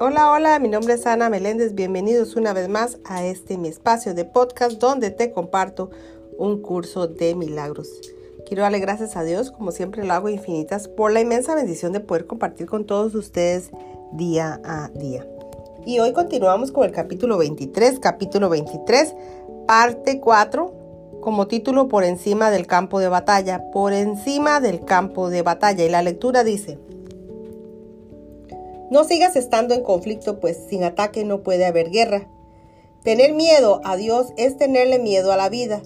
Hola, hola, mi nombre es Ana Meléndez. Bienvenidos una vez más a este mi espacio de podcast donde te comparto un curso de milagros. Quiero darle gracias a Dios, como siempre lo hago infinitas, por la inmensa bendición de poder compartir con todos ustedes día a día. Y hoy continuamos con el capítulo 23, capítulo 23, parte 4, como título por encima del campo de batalla, por encima del campo de batalla. Y la lectura dice, no sigas estando en conflicto, pues sin ataque no puede haber guerra. Tener miedo a Dios es tenerle miedo a la vida,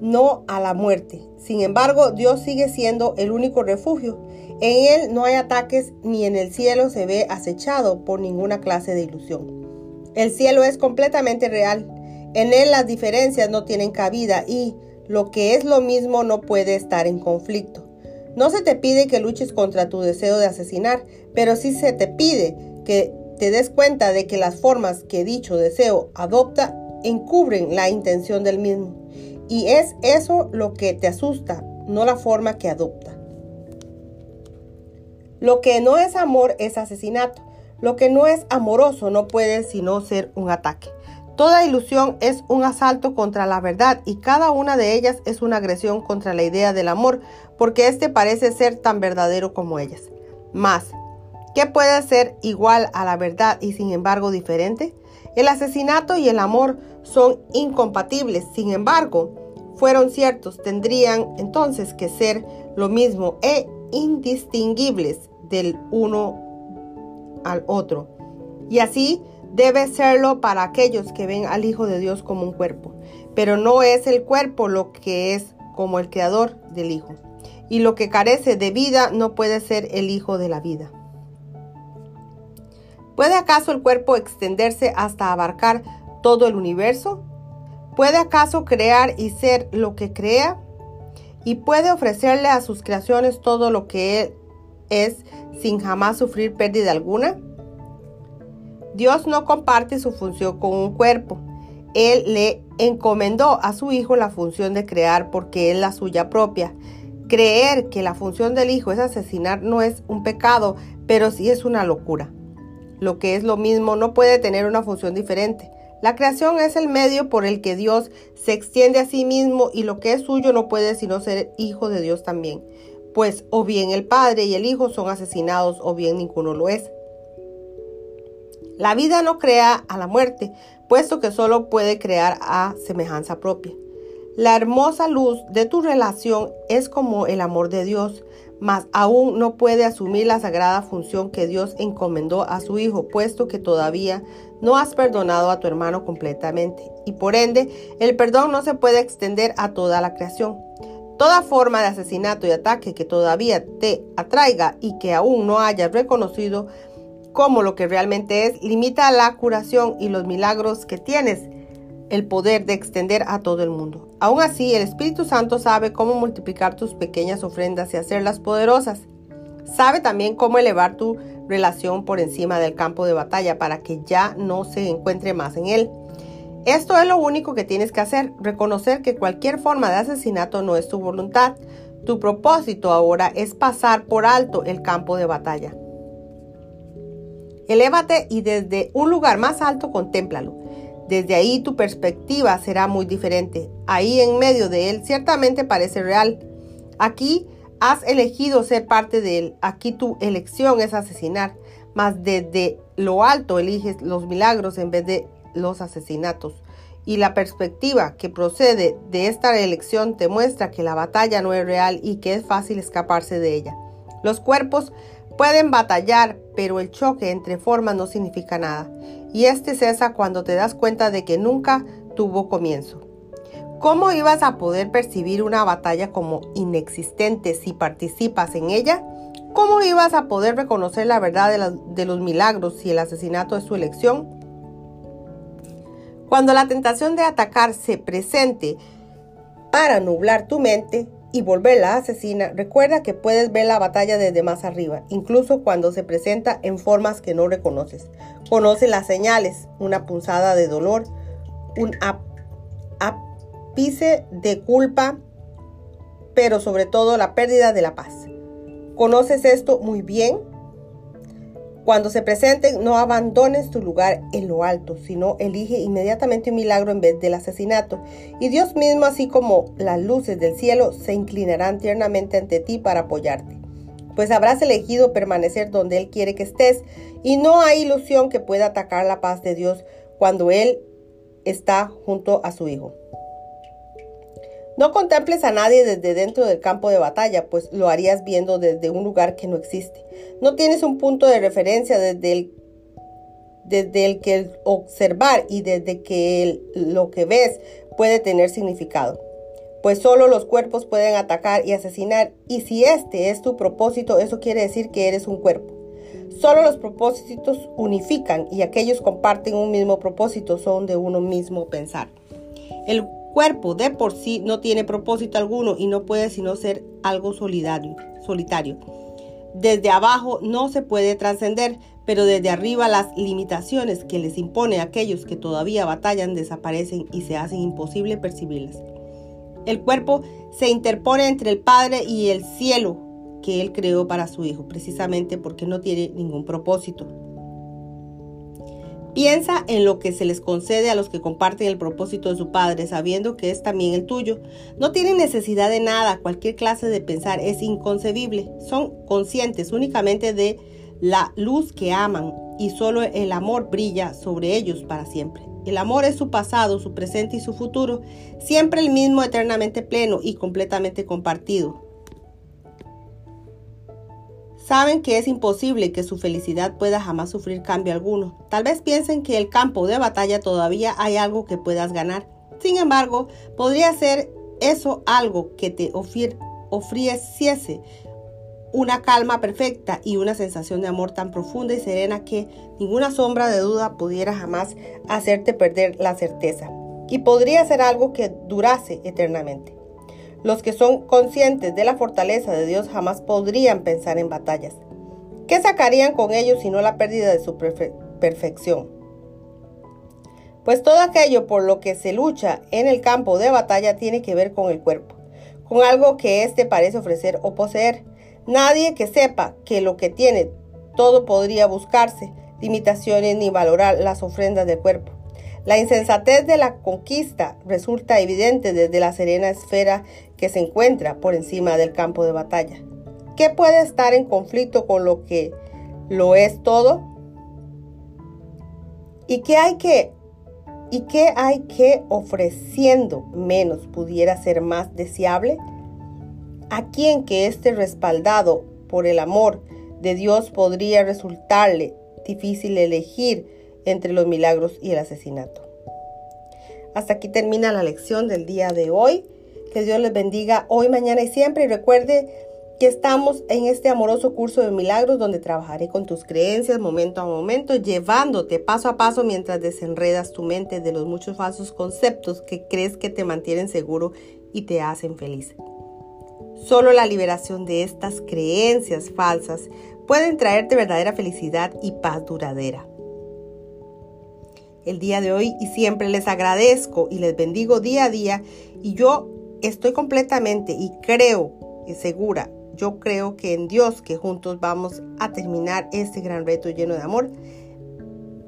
no a la muerte. Sin embargo, Dios sigue siendo el único refugio. En Él no hay ataques ni en el cielo se ve acechado por ninguna clase de ilusión. El cielo es completamente real. En Él las diferencias no tienen cabida y lo que es lo mismo no puede estar en conflicto. No se te pide que luches contra tu deseo de asesinar, pero sí se te pide que te des cuenta de que las formas que dicho deseo adopta encubren la intención del mismo. Y es eso lo que te asusta, no la forma que adopta. Lo que no es amor es asesinato. Lo que no es amoroso no puede sino ser un ataque. Toda ilusión es un asalto contra la verdad y cada una de ellas es una agresión contra la idea del amor, porque éste parece ser tan verdadero como ellas. Más, ¿qué puede ser igual a la verdad y sin embargo diferente? El asesinato y el amor son incompatibles, sin embargo, fueron ciertos, tendrían entonces que ser lo mismo e indistinguibles del uno al otro. Y así debe serlo para aquellos que ven al Hijo de Dios como un cuerpo, pero no es el cuerpo lo que es como el creador del Hijo. Y lo que carece de vida no puede ser el Hijo de la vida. ¿Puede acaso el cuerpo extenderse hasta abarcar todo el universo? ¿Puede acaso crear y ser lo que crea? ¿Y puede ofrecerle a sus creaciones todo lo que él es sin jamás sufrir pérdida alguna? Dios no comparte su función con un cuerpo. Él le encomendó a su Hijo la función de crear porque es la suya propia. Creer que la función del Hijo es asesinar no es un pecado, pero sí es una locura. Lo que es lo mismo no puede tener una función diferente. La creación es el medio por el que Dios se extiende a sí mismo y lo que es suyo no puede sino ser hijo de Dios también. Pues o bien el Padre y el Hijo son asesinados o bien ninguno lo es. La vida no crea a la muerte, puesto que solo puede crear a semejanza propia. La hermosa luz de tu relación es como el amor de Dios, mas aún no puede asumir la sagrada función que Dios encomendó a su Hijo, puesto que todavía no has perdonado a tu hermano completamente, y por ende el perdón no se puede extender a toda la creación. Toda forma de asesinato y ataque que todavía te atraiga y que aún no hayas reconocido como lo que realmente es, limita la curación y los milagros que tienes el poder de extender a todo el mundo. Aún así, el Espíritu Santo sabe cómo multiplicar tus pequeñas ofrendas y hacerlas poderosas. Sabe también cómo elevar tu relación por encima del campo de batalla para que ya no se encuentre más en él. Esto es lo único que tienes que hacer, reconocer que cualquier forma de asesinato no es tu voluntad. Tu propósito ahora es pasar por alto el campo de batalla. Elévate y desde un lugar más alto contémplalo. Desde ahí tu perspectiva será muy diferente. Ahí en medio de él ciertamente parece real. Aquí has elegido ser parte de él. Aquí tu elección es asesinar. Mas desde lo alto eliges los milagros en vez de los asesinatos. Y la perspectiva que procede de esta elección te muestra que la batalla no es real y que es fácil escaparse de ella. Los cuerpos Pueden batallar, pero el choque entre formas no significa nada. Y este cesa cuando te das cuenta de que nunca tuvo comienzo. ¿Cómo ibas a poder percibir una batalla como inexistente si participas en ella? ¿Cómo ibas a poder reconocer la verdad de, de los milagros si el asesinato es su elección? Cuando la tentación de atacar se presente para nublar tu mente, y volverla asesina, recuerda que puedes ver la batalla desde más arriba, incluso cuando se presenta en formas que no reconoces. Conoce las señales, una punzada de dolor, un ápice de culpa, pero sobre todo la pérdida de la paz. ¿Conoces esto muy bien? Cuando se presenten, no abandones tu lugar en lo alto, sino elige inmediatamente un milagro en vez del asesinato. Y Dios mismo, así como las luces del cielo, se inclinarán tiernamente ante ti para apoyarte. Pues habrás elegido permanecer donde Él quiere que estés, y no hay ilusión que pueda atacar la paz de Dios cuando Él está junto a su Hijo. No contemples a nadie desde dentro del campo de batalla, pues lo harías viendo desde un lugar que no existe. No tienes un punto de referencia desde el, desde el que observar y desde que lo que ves puede tener significado. Pues solo los cuerpos pueden atacar y asesinar, y si este es tu propósito, eso quiere decir que eres un cuerpo. Solo los propósitos unifican y aquellos comparten un mismo propósito, son de uno mismo pensar. El cuerpo de por sí no tiene propósito alguno y no puede sino ser algo solidario, solitario. Desde abajo no se puede trascender, pero desde arriba las limitaciones que les impone a aquellos que todavía batallan desaparecen y se hacen imposible percibirlas. El cuerpo se interpone entre el Padre y el cielo que Él creó para su Hijo, precisamente porque no tiene ningún propósito. Piensa en lo que se les concede a los que comparten el propósito de su Padre, sabiendo que es también el tuyo. No tienen necesidad de nada, cualquier clase de pensar es inconcebible. Son conscientes únicamente de la luz que aman y solo el amor brilla sobre ellos para siempre. El amor es su pasado, su presente y su futuro, siempre el mismo, eternamente pleno y completamente compartido. Saben que es imposible que su felicidad pueda jamás sufrir cambio alguno. Tal vez piensen que el campo de batalla todavía hay algo que puedas ganar. Sin embargo, podría ser eso algo que te ofreciese una calma perfecta y una sensación de amor tan profunda y serena que ninguna sombra de duda pudiera jamás hacerte perder la certeza. Y podría ser algo que durase eternamente. Los que son conscientes de la fortaleza de Dios jamás podrían pensar en batallas. ¿Qué sacarían con ellos sino la pérdida de su perfección? Pues todo aquello por lo que se lucha en el campo de batalla tiene que ver con el cuerpo, con algo que éste parece ofrecer o poseer. Nadie que sepa que lo que tiene todo podría buscarse, limitaciones ni valorar las ofrendas del cuerpo. La insensatez de la conquista resulta evidente desde la serena esfera que se encuentra por encima del campo de batalla. ¿Qué puede estar en conflicto con lo que lo es todo? ¿Y qué hay que y qué hay que ofreciendo menos pudiera ser más deseable? ¿A quien que esté respaldado por el amor de Dios podría resultarle difícil elegir entre los milagros y el asesinato? Hasta aquí termina la lección del día de hoy. Que Dios les bendiga hoy, mañana y siempre. Y recuerde que estamos en este amoroso curso de milagros donde trabajaré con tus creencias momento a momento, llevándote paso a paso mientras desenredas tu mente de los muchos falsos conceptos que crees que te mantienen seguro y te hacen feliz. Solo la liberación de estas creencias falsas pueden traerte verdadera felicidad y paz duradera. El día de hoy y siempre les agradezco y les bendigo día a día y yo estoy completamente y creo y segura, yo creo que en Dios que juntos vamos a terminar este gran reto lleno de amor.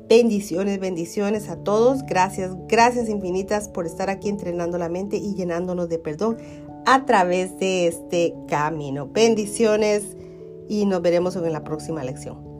Bendiciones, bendiciones a todos. Gracias, gracias infinitas por estar aquí entrenando la mente y llenándonos de perdón a través de este camino. Bendiciones y nos veremos en la próxima lección.